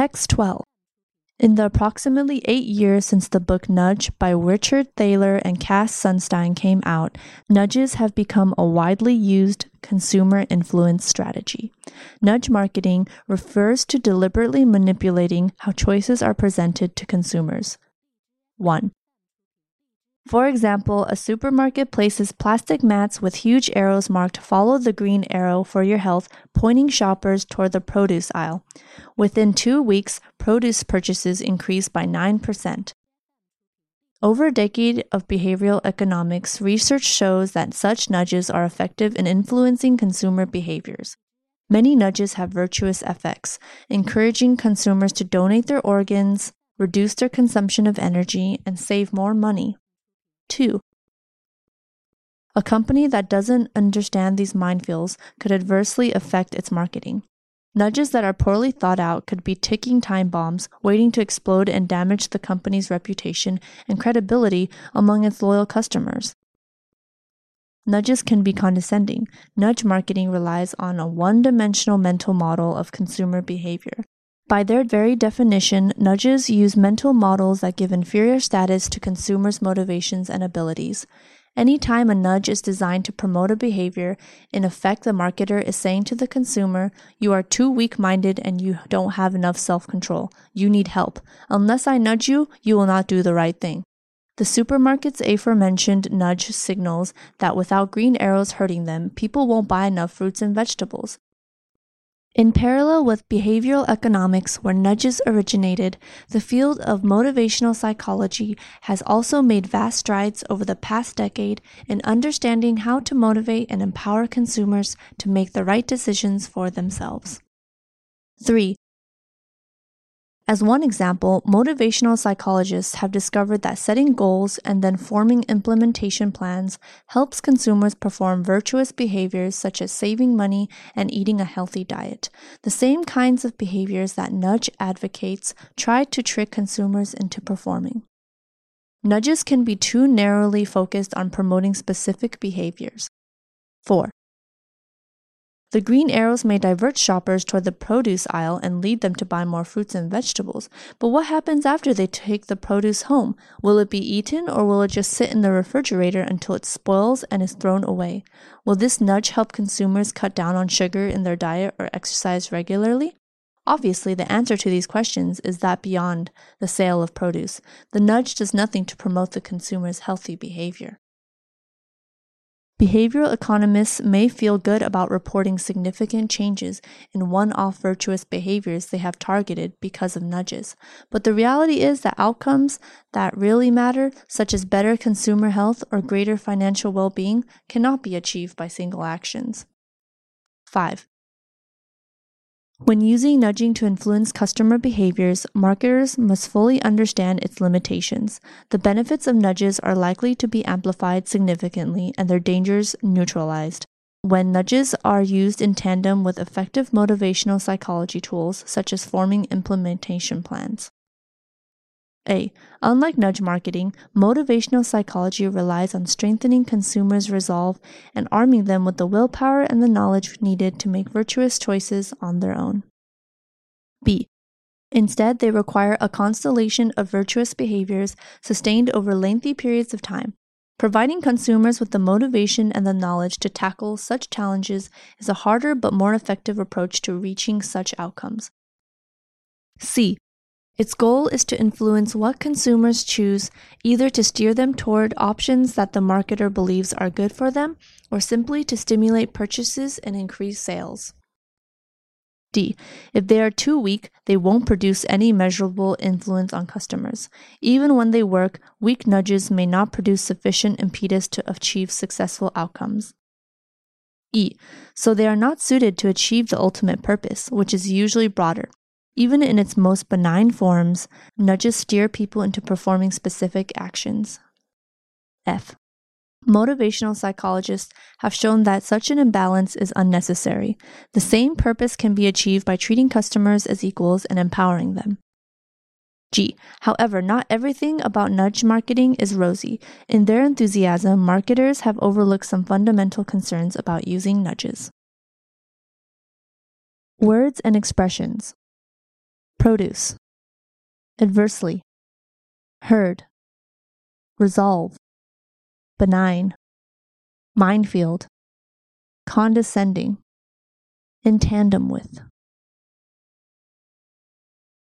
Text 12. In the approximately eight years since the book Nudge by Richard Thaler and Cass Sunstein came out, nudges have become a widely used consumer influence strategy. Nudge marketing refers to deliberately manipulating how choices are presented to consumers. 1. For example, a supermarket places plastic mats with huge arrows marked Follow the green arrow for your health, pointing shoppers toward the produce aisle. Within two weeks, produce purchases increased by 9%. Over a decade of behavioral economics, research shows that such nudges are effective in influencing consumer behaviors. Many nudges have virtuous effects, encouraging consumers to donate their organs, reduce their consumption of energy, and save more money. 2. A company that doesn't understand these minefields could adversely affect its marketing. Nudges that are poorly thought out could be ticking time bombs waiting to explode and damage the company's reputation and credibility among its loyal customers. Nudges can be condescending. Nudge marketing relies on a one dimensional mental model of consumer behavior. By their very definition, nudges use mental models that give inferior status to consumers' motivations and abilities. Anytime a nudge is designed to promote a behavior, in effect, the marketer is saying to the consumer, You are too weak minded and you don't have enough self control. You need help. Unless I nudge you, you will not do the right thing. The supermarket's aforementioned nudge signals that without green arrows hurting them, people won't buy enough fruits and vegetables. In parallel with behavioral economics, where nudges originated, the field of motivational psychology has also made vast strides over the past decade in understanding how to motivate and empower consumers to make the right decisions for themselves. 3. As one example, motivational psychologists have discovered that setting goals and then forming implementation plans helps consumers perform virtuous behaviors such as saving money and eating a healthy diet. The same kinds of behaviors that nudge advocates try to trick consumers into performing. Nudges can be too narrowly focused on promoting specific behaviors. 4. The green arrows may divert shoppers toward the produce aisle and lead them to buy more fruits and vegetables. But what happens after they take the produce home? Will it be eaten or will it just sit in the refrigerator until it spoils and is thrown away? Will this nudge help consumers cut down on sugar in their diet or exercise regularly? Obviously, the answer to these questions is that beyond the sale of produce, the nudge does nothing to promote the consumer's healthy behavior. Behavioral economists may feel good about reporting significant changes in one off virtuous behaviors they have targeted because of nudges, but the reality is that outcomes that really matter, such as better consumer health or greater financial well being, cannot be achieved by single actions. 5. When using nudging to influence customer behaviors, marketers must fully understand its limitations. The benefits of nudges are likely to be amplified significantly and their dangers neutralized. When nudges are used in tandem with effective motivational psychology tools, such as forming implementation plans. A. Unlike nudge marketing, motivational psychology relies on strengthening consumers' resolve and arming them with the willpower and the knowledge needed to make virtuous choices on their own. B. Instead, they require a constellation of virtuous behaviors sustained over lengthy periods of time. Providing consumers with the motivation and the knowledge to tackle such challenges is a harder but more effective approach to reaching such outcomes. C. Its goal is to influence what consumers choose, either to steer them toward options that the marketer believes are good for them, or simply to stimulate purchases and increase sales. D. If they are too weak, they won't produce any measurable influence on customers. Even when they work, weak nudges may not produce sufficient impetus to achieve successful outcomes. E. So they are not suited to achieve the ultimate purpose, which is usually broader. Even in its most benign forms, nudges steer people into performing specific actions. F. Motivational psychologists have shown that such an imbalance is unnecessary. The same purpose can be achieved by treating customers as equals and empowering them. G. However, not everything about nudge marketing is rosy. In their enthusiasm, marketers have overlooked some fundamental concerns about using nudges. Words and expressions. Produce, adversely, herd, resolve, benign, minefield, condescending, in tandem with.